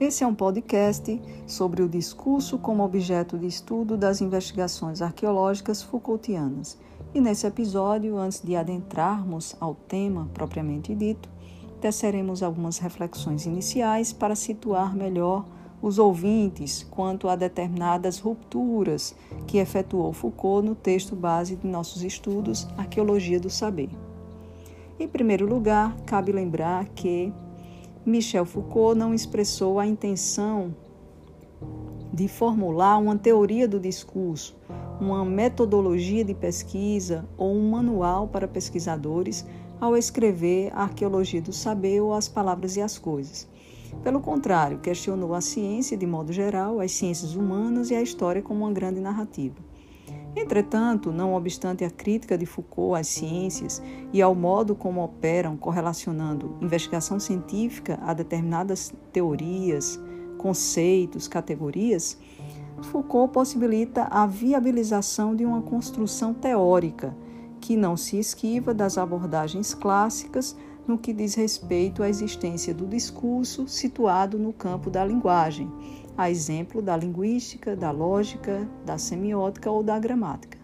Esse é um podcast sobre o discurso como objeto de estudo das investigações arqueológicas Foucaultianas. E nesse episódio, antes de adentrarmos ao tema propriamente dito, teceremos algumas reflexões iniciais para situar melhor os ouvintes quanto a determinadas rupturas que efetuou Foucault no texto base de nossos estudos Arqueologia do Saber. Em primeiro lugar, cabe lembrar que Michel Foucault não expressou a intenção de formular uma teoria do discurso, uma metodologia de pesquisa ou um manual para pesquisadores ao escrever a arqueologia do saber ou as palavras e as coisas. Pelo contrário, questionou a ciência de modo geral, as ciências humanas e a história como uma grande narrativa. Entretanto, não obstante a crítica de Foucault às ciências e ao modo como operam correlacionando investigação científica a determinadas teorias, conceitos, categorias, Foucault possibilita a viabilização de uma construção teórica que não se esquiva das abordagens clássicas no que diz respeito à existência do discurso situado no campo da linguagem a exemplo da linguística, da lógica, da semiótica ou da gramática.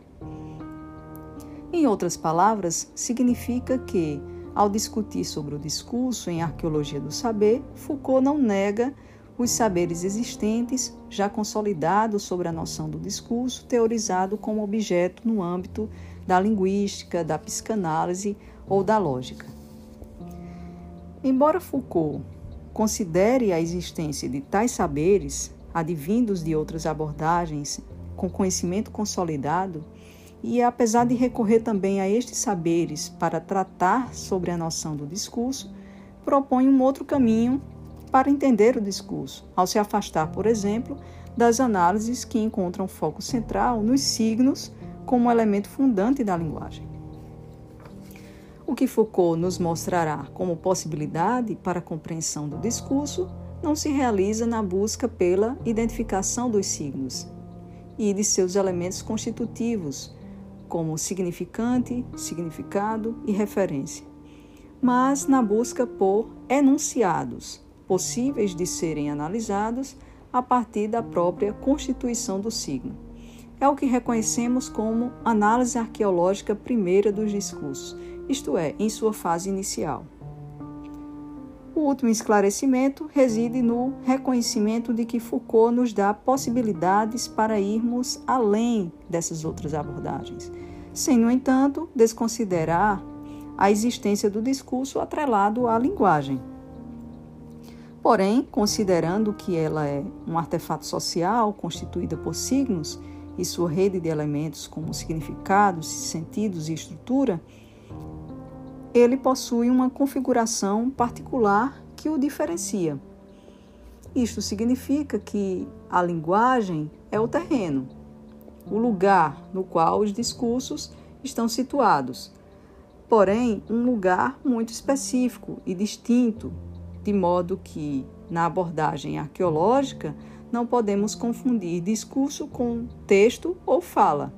Em outras palavras, significa que, ao discutir sobre o discurso em arqueologia do saber, Foucault não nega os saberes existentes, já consolidados sobre a noção do discurso, teorizado como objeto no âmbito da linguística, da psicanálise ou da lógica. Embora Foucault considere a existência de tais saberes, advindos de outras abordagens, com conhecimento consolidado, e apesar de recorrer também a estes saberes para tratar sobre a noção do discurso, propõe um outro caminho para entender o discurso, ao se afastar, por exemplo, das análises que encontram foco central nos signos como elemento fundante da linguagem. O que Foucault nos mostrará como possibilidade para a compreensão do discurso não se realiza na busca pela identificação dos signos e de seus elementos constitutivos, como significante, significado e referência, mas na busca por enunciados possíveis de serem analisados a partir da própria constituição do signo. É o que reconhecemos como análise arqueológica primeira dos discursos isto é, em sua fase inicial. O último esclarecimento reside no reconhecimento de que Foucault nos dá possibilidades para irmos além dessas outras abordagens, sem, no entanto, desconsiderar a existência do discurso atrelado à linguagem. Porém, considerando que ela é um artefato social constituída por signos e sua rede de elementos como significados, sentidos e estrutura, ele possui uma configuração particular que o diferencia. Isto significa que a linguagem é o terreno, o lugar no qual os discursos estão situados, porém, um lugar muito específico e distinto, de modo que, na abordagem arqueológica, não podemos confundir discurso com texto ou fala,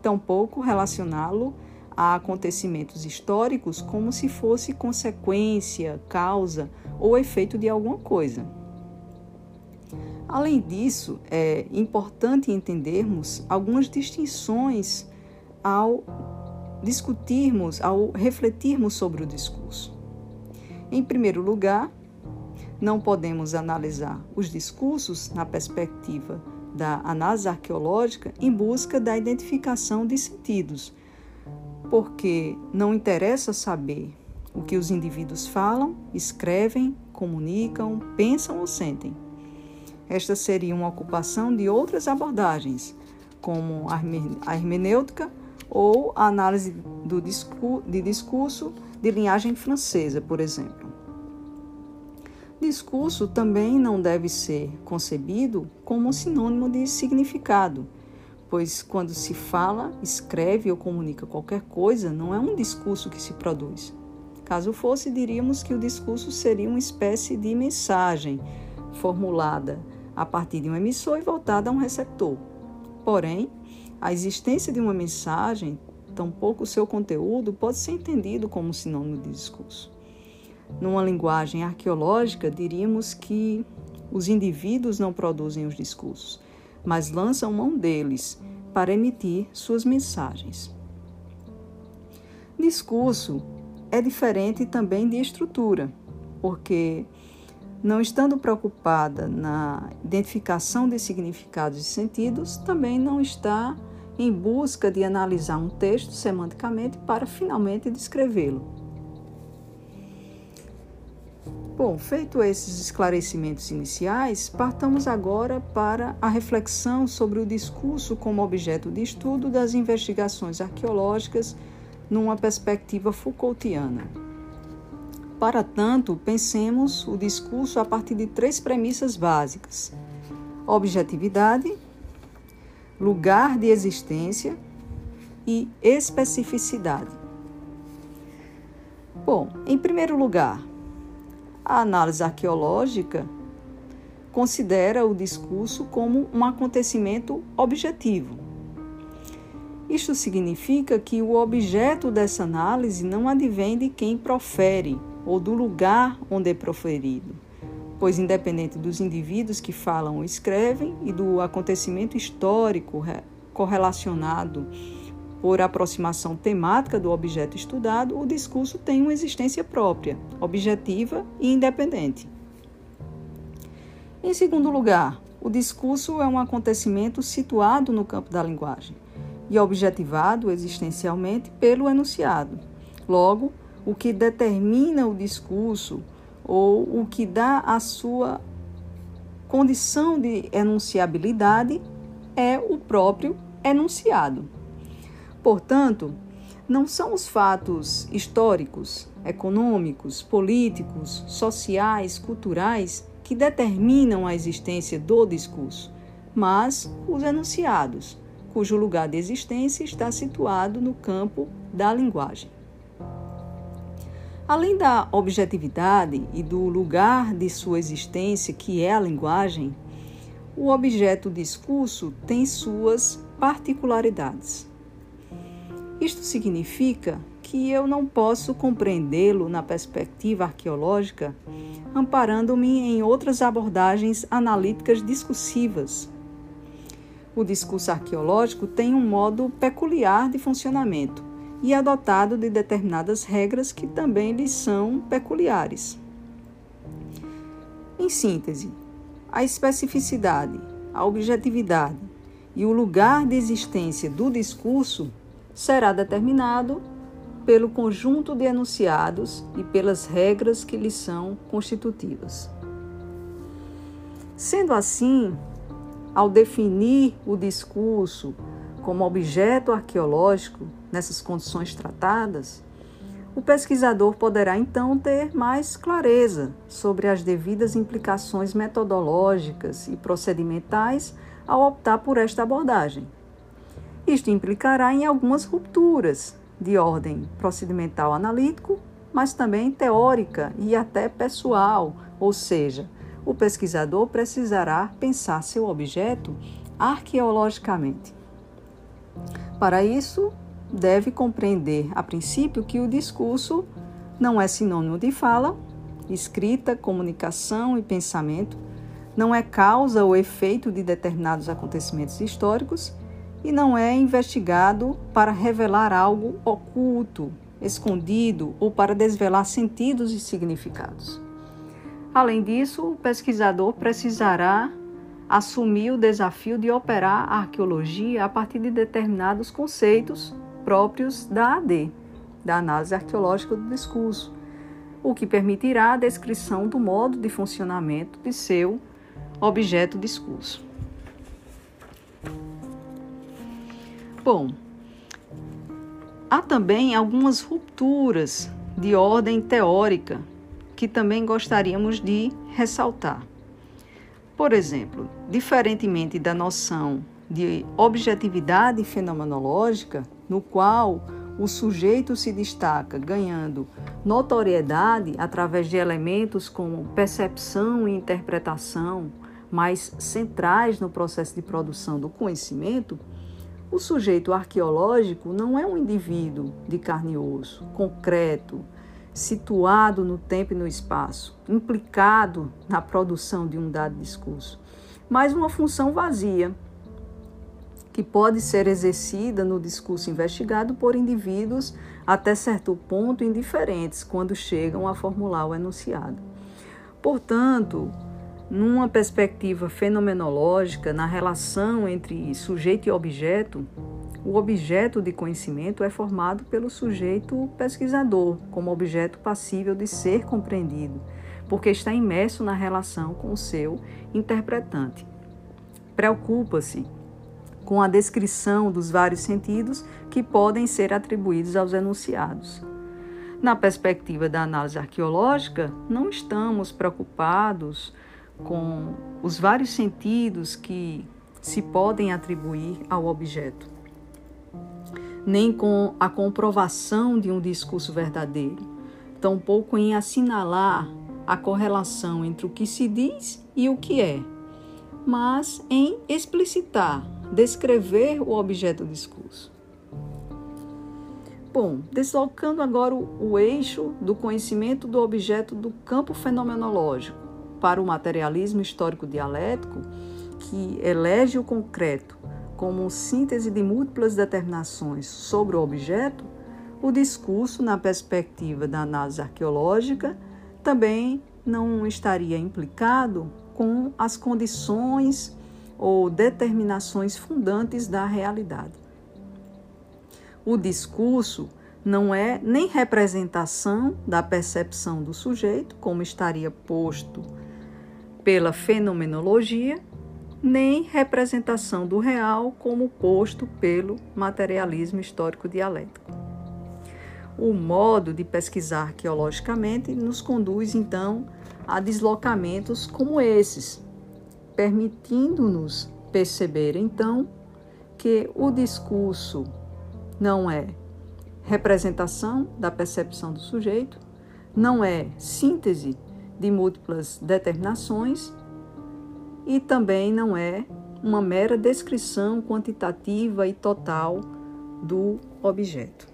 tampouco relacioná-lo a acontecimentos históricos como se fosse consequência, causa ou efeito de alguma coisa. Além disso, é importante entendermos algumas distinções ao discutirmos, ao refletirmos sobre o discurso. Em primeiro lugar, não podemos analisar os discursos na perspectiva da análise arqueológica em busca da identificação de sentidos, porque não interessa saber o que os indivíduos falam, escrevem, comunicam, pensam ou sentem. Esta seria uma ocupação de outras abordagens, como a hermenêutica ou a análise do discurso, de discurso de linhagem francesa, por exemplo. Discurso também não deve ser concebido como sinônimo de significado pois quando se fala, escreve ou comunica qualquer coisa, não é um discurso que se produz. Caso fosse, diríamos que o discurso seria uma espécie de mensagem formulada a partir de um emissor e voltada a um receptor. Porém, a existência de uma mensagem, tampouco o seu conteúdo, pode ser entendido como sinônimo de discurso. Numa linguagem arqueológica, diríamos que os indivíduos não produzem os discursos, mas lançam mão deles para emitir suas mensagens. Discurso é diferente também de estrutura, porque não estando preocupada na identificação de significados e sentidos, também não está em busca de analisar um texto semanticamente para finalmente descrevê-lo. Bom, feito esses esclarecimentos iniciais, partamos agora para a reflexão sobre o discurso como objeto de estudo das investigações arqueológicas numa perspectiva Foucaultiana. Para tanto, pensemos o discurso a partir de três premissas básicas: objetividade, lugar de existência e especificidade. Bom, em primeiro lugar, a análise arqueológica considera o discurso como um acontecimento objetivo. Isto significa que o objeto dessa análise não advém de quem profere ou do lugar onde é proferido, pois, independente dos indivíduos que falam ou escrevem e do acontecimento histórico correlacionado por aproximação temática do objeto estudado, o discurso tem uma existência própria, objetiva e independente. Em segundo lugar, o discurso é um acontecimento situado no campo da linguagem e objetivado existencialmente pelo enunciado. Logo, o que determina o discurso ou o que dá a sua condição de enunciabilidade é o próprio enunciado. Portanto, não são os fatos históricos, econômicos, políticos, sociais, culturais que determinam a existência do discurso, mas os enunciados, cujo lugar de existência está situado no campo da linguagem. Além da objetividade e do lugar de sua existência, que é a linguagem, o objeto discurso tem suas particularidades. Isto significa que eu não posso compreendê-lo na perspectiva arqueológica amparando-me em outras abordagens analíticas discursivas. O discurso arqueológico tem um modo peculiar de funcionamento e é adotado de determinadas regras que também lhes são peculiares. Em síntese, a especificidade, a objetividade e o lugar de existência do discurso será determinado pelo conjunto de enunciados e pelas regras que lhes são constitutivas. Sendo assim, ao definir o discurso como objeto arqueológico nessas condições tratadas, o pesquisador poderá então ter mais clareza sobre as devidas implicações metodológicas e procedimentais ao optar por esta abordagem. Isto implicará em algumas rupturas de ordem procedimental analítico, mas também teórica e até pessoal, ou seja, o pesquisador precisará pensar seu objeto arqueologicamente. Para isso, deve compreender, a princípio, que o discurso não é sinônimo de fala, escrita, comunicação e pensamento, não é causa ou efeito de determinados acontecimentos históricos e não é investigado para revelar algo oculto, escondido ou para desvelar sentidos e significados. Além disso, o pesquisador precisará assumir o desafio de operar a arqueologia a partir de determinados conceitos próprios da AD, da análise arqueológica do discurso, o que permitirá a descrição do modo de funcionamento de seu objeto discurso. Bom, há também algumas rupturas de ordem teórica que também gostaríamos de ressaltar. Por exemplo, diferentemente da noção de objetividade fenomenológica, no qual o sujeito se destaca ganhando notoriedade através de elementos como percepção e interpretação mais centrais no processo de produção do conhecimento, o sujeito arqueológico não é um indivíduo de carne e osso, concreto, situado no tempo e no espaço, implicado na produção de um dado discurso, mas uma função vazia, que pode ser exercida no discurso investigado por indivíduos até certo ponto indiferentes quando chegam a formular o enunciado. Portanto, numa perspectiva fenomenológica, na relação entre sujeito e objeto, o objeto de conhecimento é formado pelo sujeito pesquisador, como objeto passível de ser compreendido, porque está imerso na relação com o seu interpretante. Preocupa-se com a descrição dos vários sentidos que podem ser atribuídos aos enunciados. Na perspectiva da análise arqueológica, não estamos preocupados com os vários sentidos que se podem atribuir ao objeto, nem com a comprovação de um discurso verdadeiro, tampouco em assinalar a correlação entre o que se diz e o que é, mas em explicitar, descrever o objeto do discurso. Bom, deslocando agora o, o eixo do conhecimento do objeto do campo fenomenológico para o materialismo histórico dialético, que elege o concreto como síntese de múltiplas determinações sobre o objeto, o discurso, na perspectiva da análise arqueológica, também não estaria implicado com as condições ou determinações fundantes da realidade. O discurso não é nem representação da percepção do sujeito, como estaria posto pela fenomenologia, nem representação do real, como posto pelo materialismo histórico dialético. O modo de pesquisar arqueologicamente nos conduz, então, a deslocamentos como esses, permitindo-nos perceber, então, que o discurso não é representação da percepção do sujeito, não é síntese de múltiplas determinações e também não é uma mera descrição quantitativa e total do objeto.